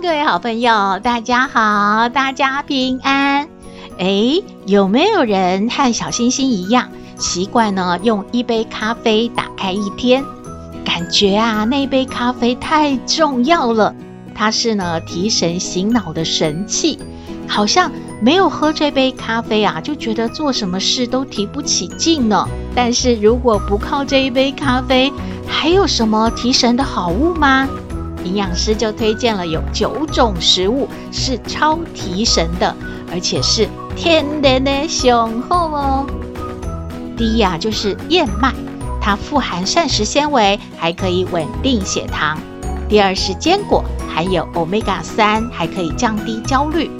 各位好朋友，大家好，大家平安。诶，有没有人和小星星一样，习惯呢用一杯咖啡打开一天？感觉啊，那杯咖啡太重要了，它是呢提神醒脑的神器。好像没有喝这杯咖啡啊，就觉得做什么事都提不起劲呢。但是如果不靠这一杯咖啡，还有什么提神的好物吗？营养师就推荐了有九种食物是超提神的，而且是天然的雄厚哦。第一啊，就是燕麦，它富含膳食纤维，还可以稳定血糖。第二是坚果，含有 Omega 三，还可以降低焦虑。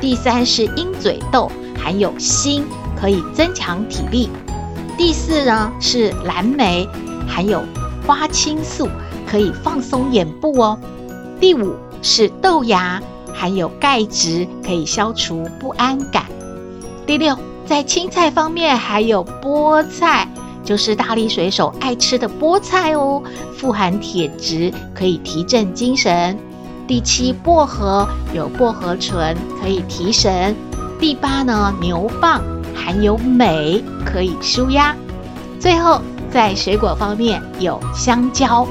第三是鹰嘴豆，含有锌，可以增强体力。第四呢是蓝莓，含有花青素，可以放松眼部哦。第五是豆芽，含有钙质，可以消除不安感。第六，在青菜方面还有菠菜，就是大力水手爱吃的菠菜哦，富含铁质，可以提振精神。第七，薄荷有薄荷醇，可以提神。第八呢，牛蒡含有镁，可以舒压。最后，在水果方面有香蕉，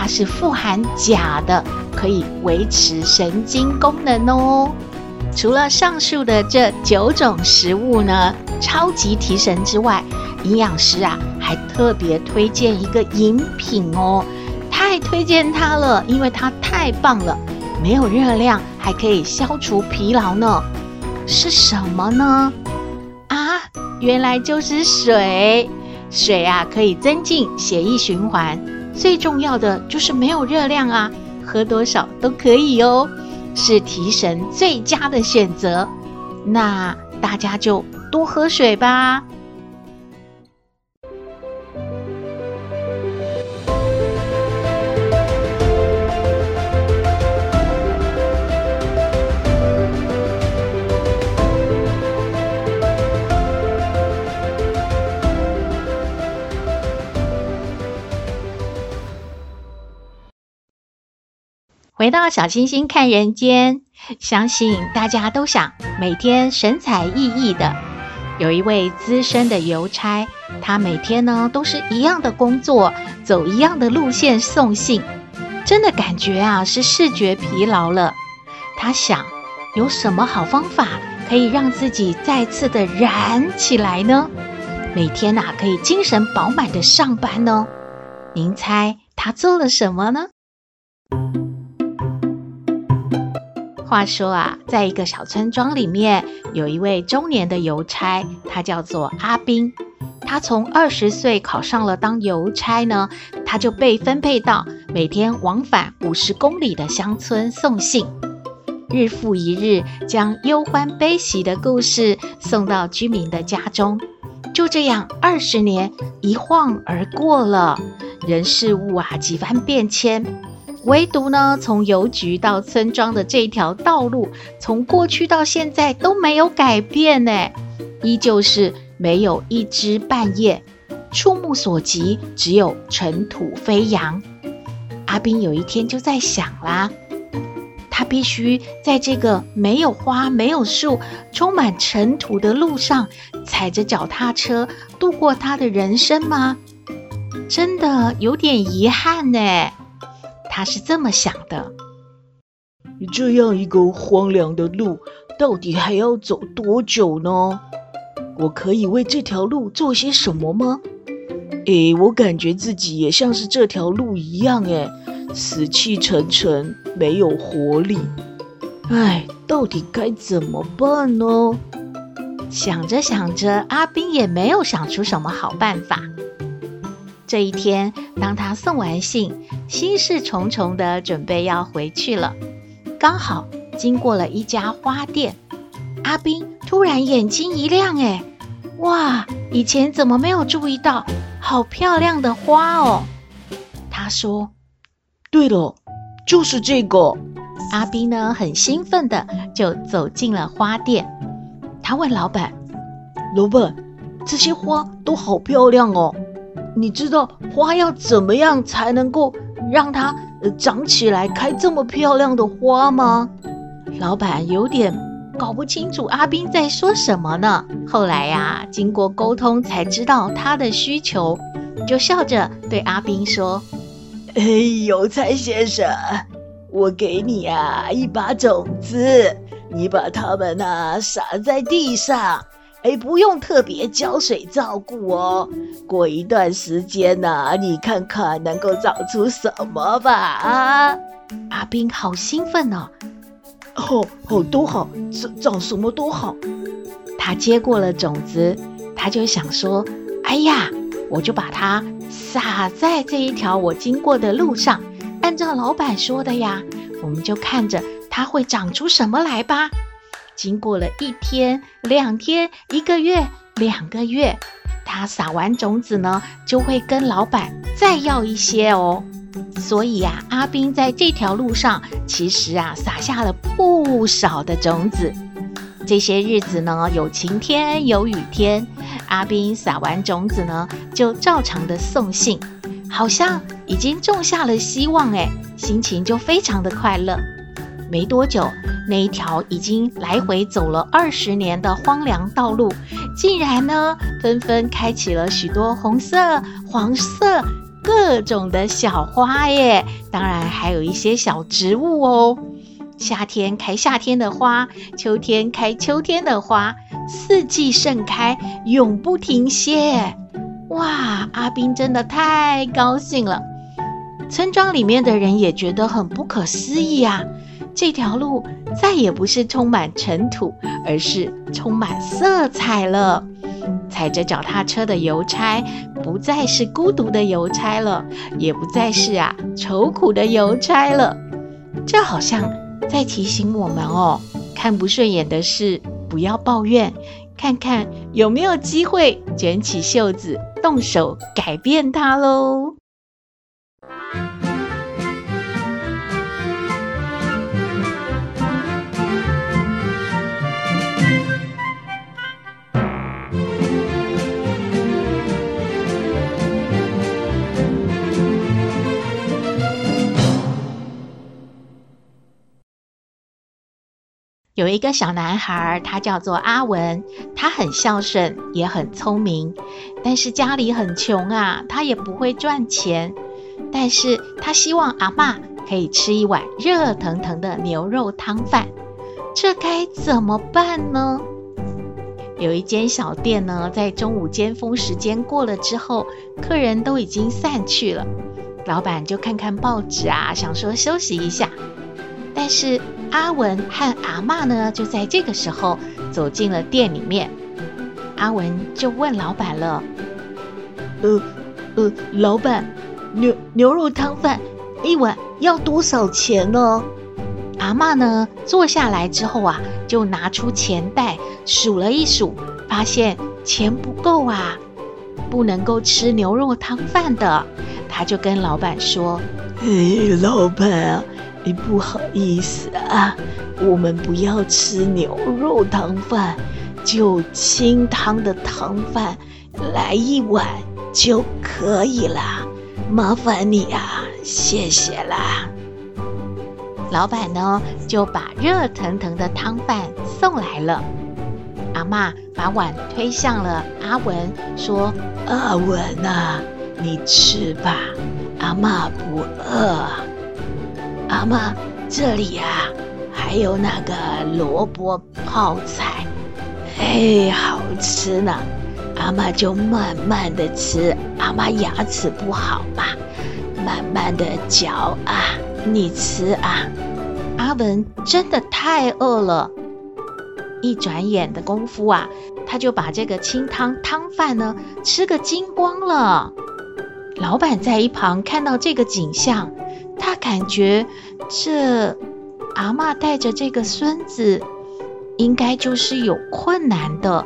它是富含钾的，可以维持神经功能哦。除了上述的这九种食物呢，超级提神之外，营养师啊还特别推荐一个饮品哦，太推荐它了，因为它太棒了。没有热量，还可以消除疲劳呢，是什么呢？啊，原来就是水。水啊，可以增进血液循环，最重要的就是没有热量啊，喝多少都可以哦，是提神最佳的选择。那大家就多喝水吧。回到小星星看人间，相信大家都想每天神采奕奕的。有一位资深的邮差，他每天呢都是一样的工作，走一样的路线送信，真的感觉啊是视觉疲劳了。他想，有什么好方法可以让自己再次的燃起来呢？每天呐、可以精神饱满的上班呢？您猜他做了什么呢？话说啊，在一个小村庄里面，有一位中年的邮差，他叫做阿斌。他从二十岁考上了当邮差呢，他就被分配到每天往返五十公里的乡村送信，日复一日，将忧欢悲喜的故事送到居民的家中。就这样，二十年一晃而过了，人事物啊几番变迁。唯独呢，从邮局到村庄的这条道路，从过去到现在都没有改变呢，依旧是没有一枝半叶，触目所及只有尘土飞扬。阿斌有一天就在想啦，他必须在这个没有花、没有树、充满尘土的路上，踩着脚踏车度过他的人生吗？真的有点遗憾呢。他是这么想的：这样一个荒凉的路，到底还要走多久呢？我可以为这条路做些什么吗？诶，我感觉自己也像是这条路一样，诶，死气沉沉，没有活力。哎，到底该怎么办呢？想着想着，阿斌也没有想出什么好办法。这一天，当他送完信，心事重重的准备要回去了，刚好经过了一家花店。阿斌突然眼睛一亮，哎，哇！以前怎么没有注意到？好漂亮的花哦！他说：“对了，就是这个。”阿斌呢，很兴奋的就走进了花店。他问老板：“老板，这些花都好漂亮哦，你知道花要怎么样才能够让它呃长起来开这么漂亮的花吗？”老板有点。搞不清楚阿斌在说什么呢？后来呀，经过沟通才知道他的需求，就笑着对阿斌说：“哎，邮差先生，我给你啊一把种子，你把它们呐撒在地上，哎，不用特别浇水照顾哦。过一段时间呢，你看看能够长出什么吧？”啊，阿宾好兴奋哦。好好都好，长长什么都好。他接过了种子，他就想说：“哎呀，我就把它撒在这一条我经过的路上，按照老板说的呀，我们就看着它会长出什么来吧。”经过了一天、两天、一个月、两个月，他撒完种子呢，就会跟老板再要一些哦。所以呀，阿斌在这条路上其实啊撒下了不少的种子。这些日子呢，有晴天有雨天，阿斌撒完种子呢，就照常的送信，好像已经种下了希望哎，心情就非常的快乐。没多久，那一条已经来回走了二十年的荒凉道路，竟然呢纷纷开启了许多红色、黄色。各种的小花耶，当然还有一些小植物哦。夏天开夏天的花，秋天开秋天的花，四季盛开，永不停歇。哇，阿宾真的太高兴了。村庄里面的人也觉得很不可思议啊，这条路再也不是充满尘土，而是充满色彩了。踩着脚踏车的邮差不再是孤独的邮差了，也不再是啊愁苦的邮差了。这好像在提醒我们哦，看不顺眼的事不要抱怨，看看有没有机会卷起袖子动手改变它喽。有一个小男孩，他叫做阿文，他很孝顺，也很聪明，但是家里很穷啊，他也不会赚钱，但是他希望阿嬷可以吃一碗热腾腾的牛肉汤饭，这该怎么办呢？有一间小店呢，在中午尖峰时间过了之后，客人都已经散去了，老板就看看报纸啊，想说休息一下。但是阿文和阿嬷呢，就在这个时候走进了店里面。阿文就问老板了：“呃呃，老板，牛牛肉汤饭一碗要多少钱呢？”阿嬷呢坐下来之后啊，就拿出钱袋数了一数，发现钱不够啊，不能够吃牛肉汤饭的。他就跟老板说：“哎，老板。”你不好意思啊，我们不要吃牛肉汤饭，就清汤的汤饭来一碗就可以了，麻烦你啊，谢谢啦。老板呢就把热腾腾的汤饭送来了，阿嬷把碗推向了阿文，说：“阿文啊，你吃吧，阿嬷不饿。”阿嬷，这里呀、啊，还有那个萝卜泡菜，嘿，好吃呢。阿嬷就慢慢的吃，阿嬷牙齿不好嘛，慢慢的嚼啊，你吃啊。阿文真的太饿了，一转眼的功夫啊，他就把这个清汤汤饭呢吃个精光了。老板在一旁看到这个景象。他感觉这阿嬷带着这个孙子，应该就是有困难的。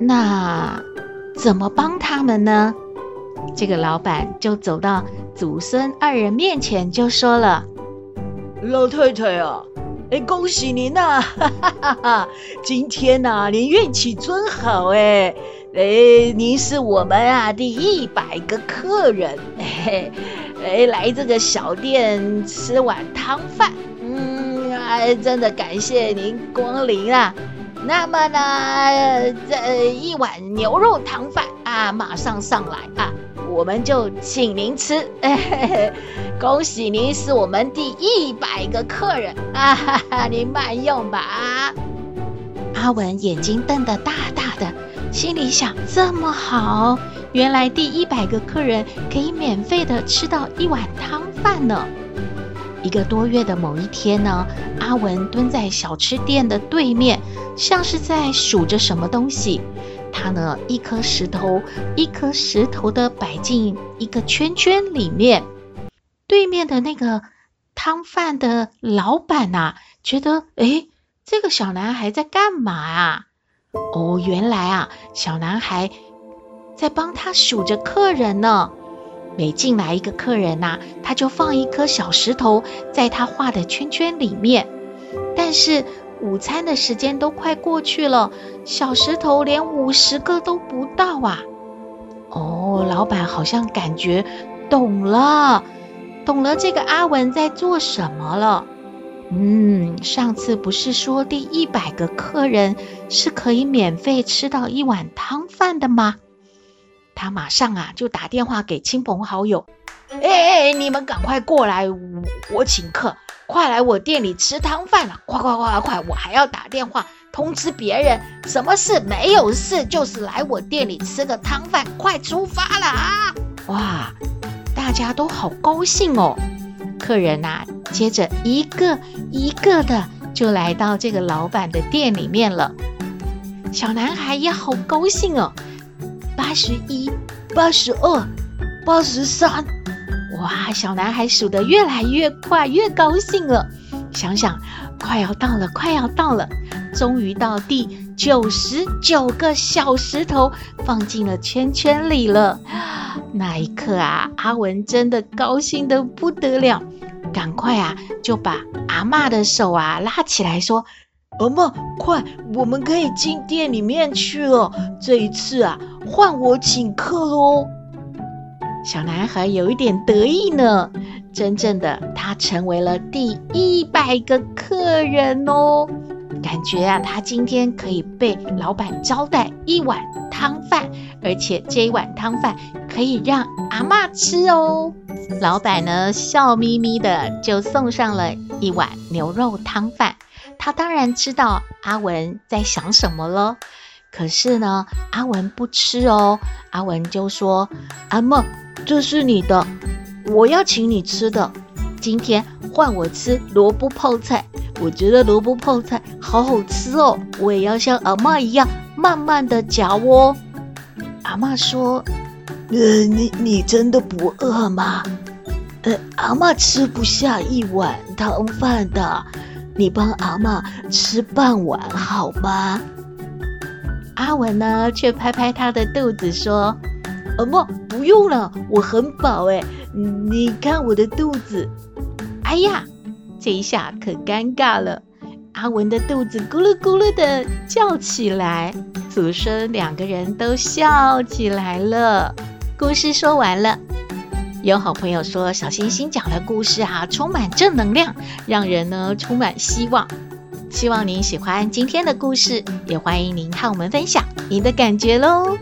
那怎么帮他们呢？这个老板就走到祖孙二人面前，就说了：“老太太啊，哎，恭喜您呐、啊！今天呐、啊，您运气真好哎！哎，您是我们啊第一百个客人，哎，哎，来这个小店吃碗汤饭，嗯，哎，真的感谢您光临啊。那么呢，这一碗牛肉汤饭啊，马上上来啊。”我们就请您吃，哎，恭喜您是我们第一百个客人啊！哈哈，您慢用吧。阿文眼睛瞪得大大的，心里想：这么好，原来第一百个客人可以免费的吃到一碗汤饭呢。一个多月的某一天呢，阿文蹲在小吃店的对面，像是在数着什么东西。他呢，一颗石头一颗石头的摆进一个圈圈里面。对面的那个汤饭的老板呐，觉得诶，这个小男孩在干嘛啊？哦，原来啊，小男孩在帮他数着客人呢。每进来一个客人呐，他就放一颗小石头在他画的圈圈里面。但是，午餐的时间都快过去了，小石头连五十个都不到啊！哦，老板好像感觉懂了，懂了这个阿文在做什么了。嗯，上次不是说第一百个客人是可以免费吃到一碗汤饭的吗？他马上啊就打电话给亲朋好友，哎哎，你们赶快过来，我，我请客。快来我店里吃汤饭了！快快快快快！我还要打电话通知别人，什么事？没有事，就是来我店里吃个汤饭。快出发了啊！哇，大家都好高兴哦！客人呐、啊，接着一个一个的就来到这个老板的店里面了。小男孩也好高兴哦，八十一、八十二、八十三。哇！小男孩数得越来越快，越高兴了。想想，快要到了，快要到了，终于到第九十九个小石头放进了圈圈里了。那一刻啊，阿文真的高兴得不得了，赶快啊，就把阿嬷的手啊拉起来，说：“阿嬷，快，我们可以进店里面去了。这一次啊，换我请客喽。”小男孩有一点得意呢，真正的他成为了第一百个客人哦，感觉啊，他今天可以被老板招待一碗汤饭，而且这一碗汤饭可以让阿嬷吃哦。老板呢，笑眯眯的就送上了一碗牛肉汤饭，他当然知道阿文在想什么了，可是呢，阿文不吃哦，阿文就说：“阿嬷。”这是你的，我要请你吃的。今天换我吃萝卜泡菜，我觉得萝卜泡菜好好吃哦。我也要像阿嬷一样慢慢的嚼哦。阿嬷说：“呃，你你真的不饿吗？呃，阿嬷吃不下一碗汤饭的，你帮阿嬷吃半碗好吗？”阿文呢，却拍拍他的肚子说。阿嬷，不用了，我很饱哎。你看我的肚子，哎呀，这一下可尴尬了。阿文的肚子咕噜咕噜的叫起来，祖孙两个人都笑起来了。故事说完了，有好朋友说小星星讲的故事啊，充满正能量，让人呢充满希望。希望您喜欢今天的故事，也欢迎您和我们分享您的感觉喽。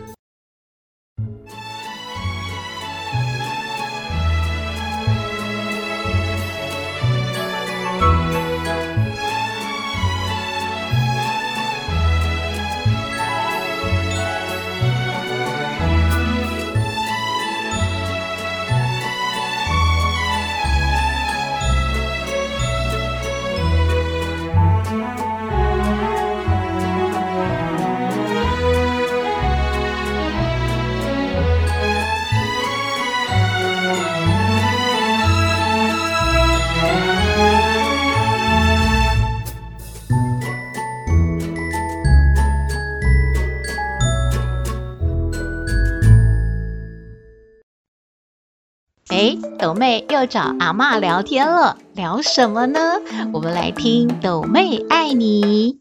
哎，斗妹又找阿妈聊天了，聊什么呢？我们来听斗妹爱你。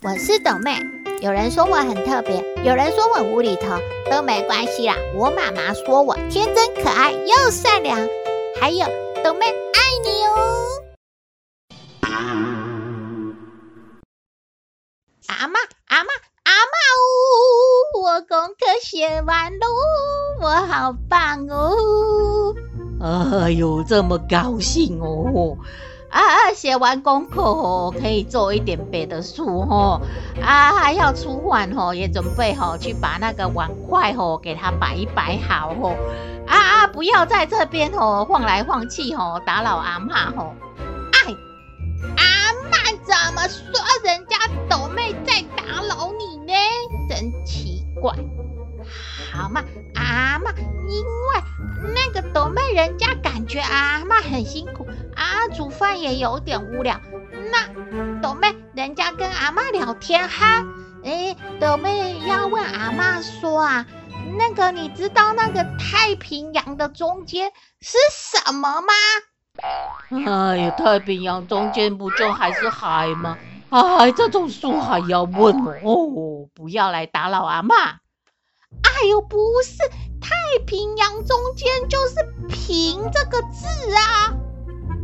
我是斗妹，有人说我很特别，有人说我无厘头，都没关系啦。我妈妈说我天真可爱又善良，还有斗妹爱你哦。阿妈，阿妈，阿嬷哦，我功课写完喽，我好棒哦！哎呦，这么高兴哦！啊，写完功课哦，可以做一点别的事哦。啊，还要出饭哦，也准备好去把那个碗筷哦，给它摆一摆好哦。啊啊，不要在这边哦晃来晃去哦，打扰阿嬷哦。哎，阿嬷怎么说人家斗妹在打扰你呢？真奇怪。好嘛，阿嬷，因为那个斗妹人家感觉阿嬷很辛苦。啊，煮饭也有点无聊。那斗妹，人家跟阿嬷聊天哈。哎，斗妹要问阿嬷说啊，那个你知道那个太平洋的中间是什么吗？哎呀，太平洋中间不就还是海吗？哎，这种书还要问哦？不要来打扰阿嬷。哎呦，不是，太平洋中间就是“平”这个字啊。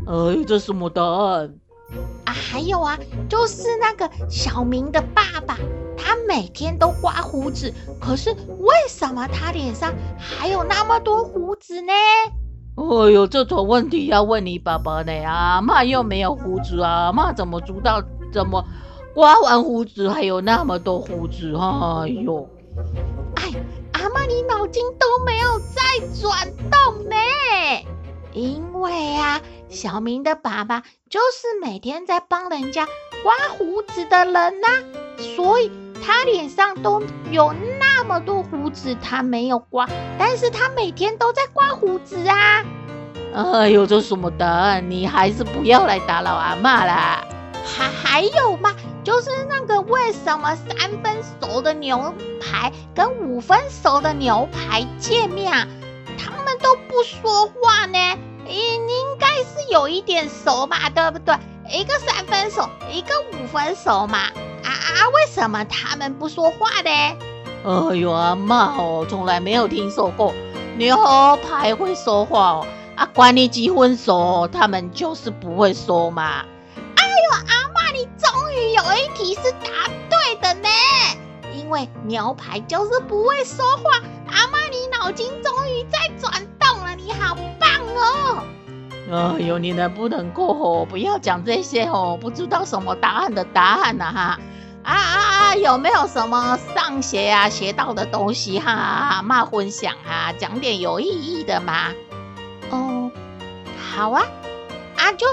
哎，这什么答案？啊，还有啊，就是那个小明的爸爸，他每天都刮胡子，可是为什么他脸上还有那么多胡子呢？哎呦，这种问题要问你爸爸呢。阿嬷又没有胡子啊，阿嬷怎么知道？怎么刮完胡子还有那么多胡子？哎呦，哎，阿妈，你脑筋都没有在转动呢。因为啊，小明的爸爸就是每天在帮人家刮胡子的人呐、啊，所以他脸上都有那么多胡子，他没有刮，但是他每天都在刮胡子啊。哎呦，这什么答案？你还是不要来打扰阿妈啦。还还有嘛，就是那个为什么三分熟的牛排跟五分熟的牛排见面啊？他们都不说话呢，应应该是有一点熟嘛，对不对？一个三分熟，一个五分熟嘛。啊啊，为什么他们不说话呢？哎呦，阿嬷哦，从来没有听说过牛排会说话哦。啊，管你几分熟，他们就是不会说嘛。有一题是答对的呢。因为牛排就是不会说话。阿妈，你脑筋终于在转动了，你好棒哦！哎呦，你能不能过火，不要讲这些哦，不知道什么答案的答案呐哈！啊啊啊！有没有什么上学啊学到的东西哈？阿嬷分享啊，讲点有意义的嘛？哦，好啊，啊就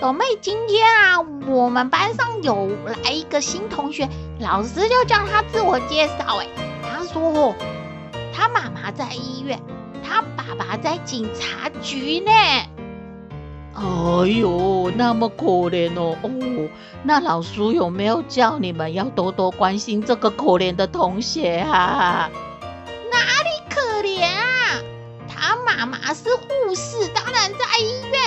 斗妹今天啊，我们班上有来一个新同学，老师就叫他自我介绍，哎，他说。他妈妈在医院，他爸爸在警察局呢。哎呦，那么可怜哦！哦，那老师有没有叫你们要多多关心这个可怜的同学啊？哪里可怜啊？他妈妈是护士，当然在医院；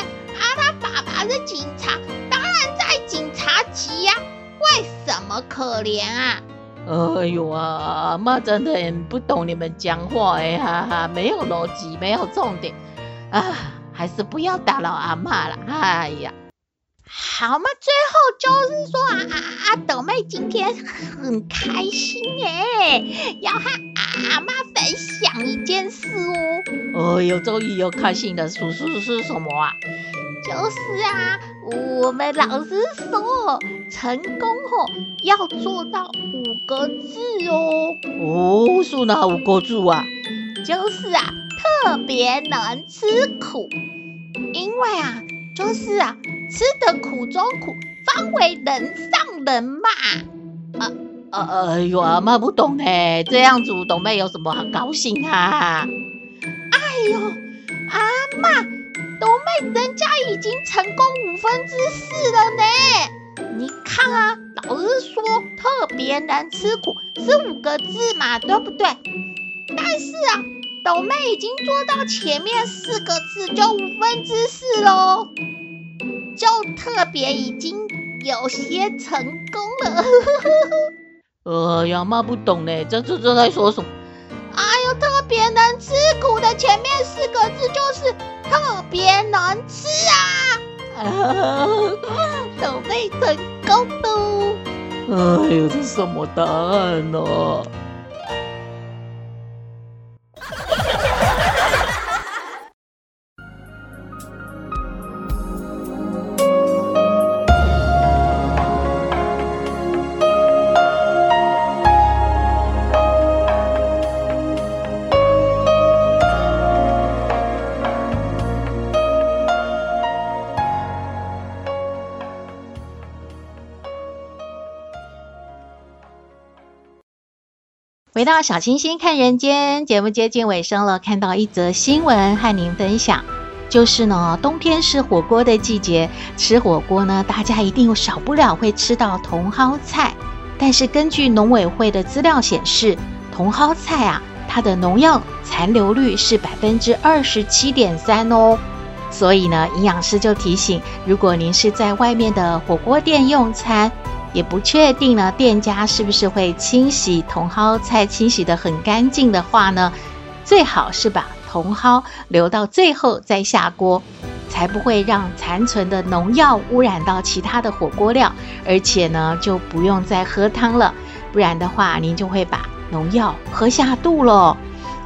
是警察，当然在警察局呀。为什么可怜啊？哎呦啊，阿妈真的很不懂你们讲话哎，哈哈，没有逻辑，没有重点啊，还是不要打扰阿妈了。哎呀，好嘛，最后就是说啊啊啊，斗妹今天很开心哎，要和阿妈分享一件事哦。哎呦，终于有开心的事，是是什么啊？就是啊，我们老师说，成功后要做到五个字哦。哦，是哪五个字啊？就是啊，特别能吃苦，因为啊，就是啊，吃得苦中苦，方为人上人嘛。啊啊哎呦，阿妈不懂哎，这样子懂妹有什么好高兴啊？哎呦，阿嬷。斗妹，人家已经成功五分之四了呢。你看啊，老师说特别能吃苦是五个字嘛，对不对？但是啊，斗妹已经做到前面四个字就五分之四喽，就特别已经有些成功了。哎呀，妈不懂呢，这这这在说什么？特别能吃苦的前面四个字就是特别难吃啊！啊，斗妹成功喽！哎呦，这是什么答案呢？回到小清新看人间节目接近尾声了，看到一则新闻和您分享，就是呢，冬天是火锅的季节，吃火锅呢，大家一定少不了会吃到茼蒿菜。但是根据农委会的资料显示，茼蒿菜啊，它的农药残留率是百分之二十七点三哦。所以呢，营养师就提醒，如果您是在外面的火锅店用餐，也不确定呢，店家是不是会清洗茼蒿菜，清洗得很干净的话呢，最好是把茼蒿留到最后再下锅，才不会让残存的农药污染到其他的火锅料，而且呢，就不用再喝汤了，不然的话，您就会把农药喝下肚了。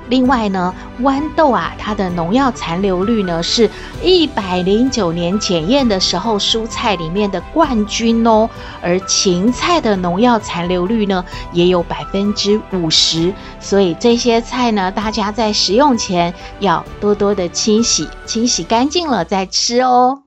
另外呢，豌豆啊，它的农药残留率呢是一百零九年检验的时候蔬菜里面的冠军哦。而芹菜的农药残留率呢也有百分之五十，所以这些菜呢，大家在食用前要多多的清洗，清洗干净了再吃哦。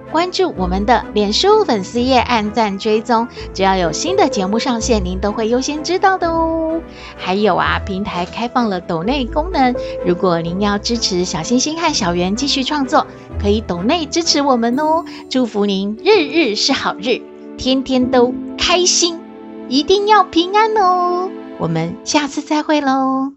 关注我们的脸书粉丝页，按赞追踪，只要有新的节目上线，您都会优先知道的哦。还有啊，平台开放了抖内功能，如果您要支持小星星和小圆继续创作，可以抖内支持我们哦。祝福您日日是好日，天天都开心，一定要平安哦。我们下次再会喽。